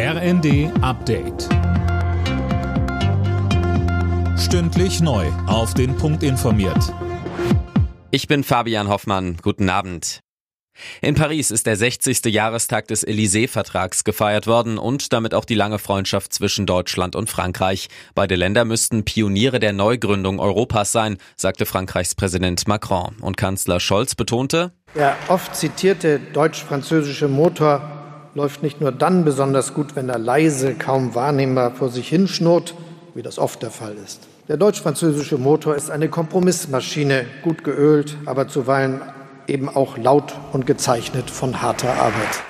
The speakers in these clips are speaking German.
RND Update. Stündlich neu. Auf den Punkt informiert. Ich bin Fabian Hoffmann. Guten Abend. In Paris ist der 60. Jahrestag des Élysée-Vertrags gefeiert worden und damit auch die lange Freundschaft zwischen Deutschland und Frankreich. Beide Länder müssten Pioniere der Neugründung Europas sein, sagte Frankreichs Präsident Macron. Und Kanzler Scholz betonte, der oft zitierte deutsch-französische Motor läuft nicht nur dann besonders gut, wenn er leise, kaum wahrnehmbar vor sich hinschnurrt, wie das oft der Fall ist. Der deutsch-französische Motor ist eine Kompromissmaschine, gut geölt, aber zuweilen eben auch laut und gezeichnet von harter Arbeit.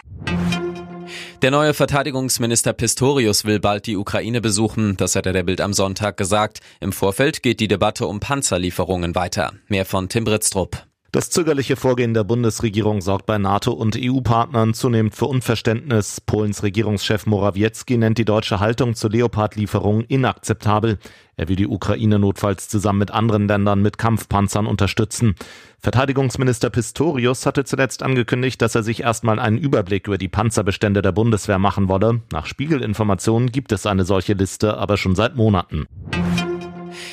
Der neue Verteidigungsminister Pistorius will bald die Ukraine besuchen, das hat er der Bild am Sonntag gesagt. Im Vorfeld geht die Debatte um Panzerlieferungen weiter. Mehr von Tim Britztrup. Das zögerliche Vorgehen der Bundesregierung sorgt bei NATO und EU-Partnern zunehmend für Unverständnis. Polens Regierungschef Morawiecki nennt die deutsche Haltung zur Leopard-Lieferung inakzeptabel. Er will die Ukraine notfalls zusammen mit anderen Ländern mit Kampfpanzern unterstützen. Verteidigungsminister Pistorius hatte zuletzt angekündigt, dass er sich erstmal einen Überblick über die Panzerbestände der Bundeswehr machen wolle. Nach Spiegelinformationen gibt es eine solche Liste aber schon seit Monaten.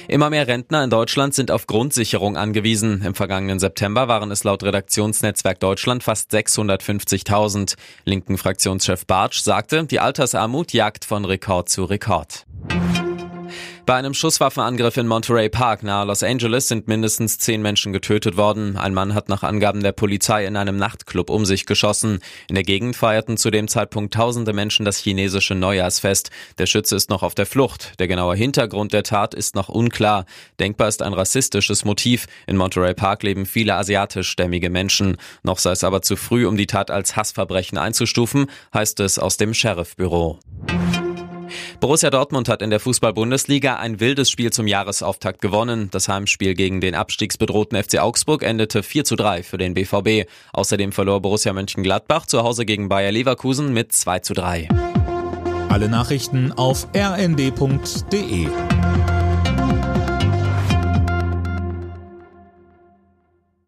Immer mehr Rentner in Deutschland sind auf Grundsicherung angewiesen. Im vergangenen September waren es laut Redaktionsnetzwerk Deutschland fast 650.000. Linken Fraktionschef Bartsch sagte, die Altersarmut jagt von Rekord zu Rekord. Bei einem Schusswaffenangriff in Monterey Park nahe Los Angeles sind mindestens zehn Menschen getötet worden. Ein Mann hat nach Angaben der Polizei in einem Nachtclub um sich geschossen. In der Gegend feierten zu dem Zeitpunkt tausende Menschen das chinesische Neujahrsfest. Der Schütze ist noch auf der Flucht. Der genaue Hintergrund der Tat ist noch unklar. Denkbar ist ein rassistisches Motiv. In Monterey Park leben viele asiatischstämmige Menschen. Noch sei es aber zu früh, um die Tat als Hassverbrechen einzustufen, heißt es aus dem Sheriffbüro. Borussia Dortmund hat in der Fußball-Bundesliga ein wildes Spiel zum Jahresauftakt gewonnen. Das Heimspiel gegen den abstiegsbedrohten FC Augsburg endete 4 zu 3 für den BVB. Außerdem verlor Borussia Mönchengladbach zu Hause gegen Bayer Leverkusen mit 2 zu 3. Alle Nachrichten auf rnd.de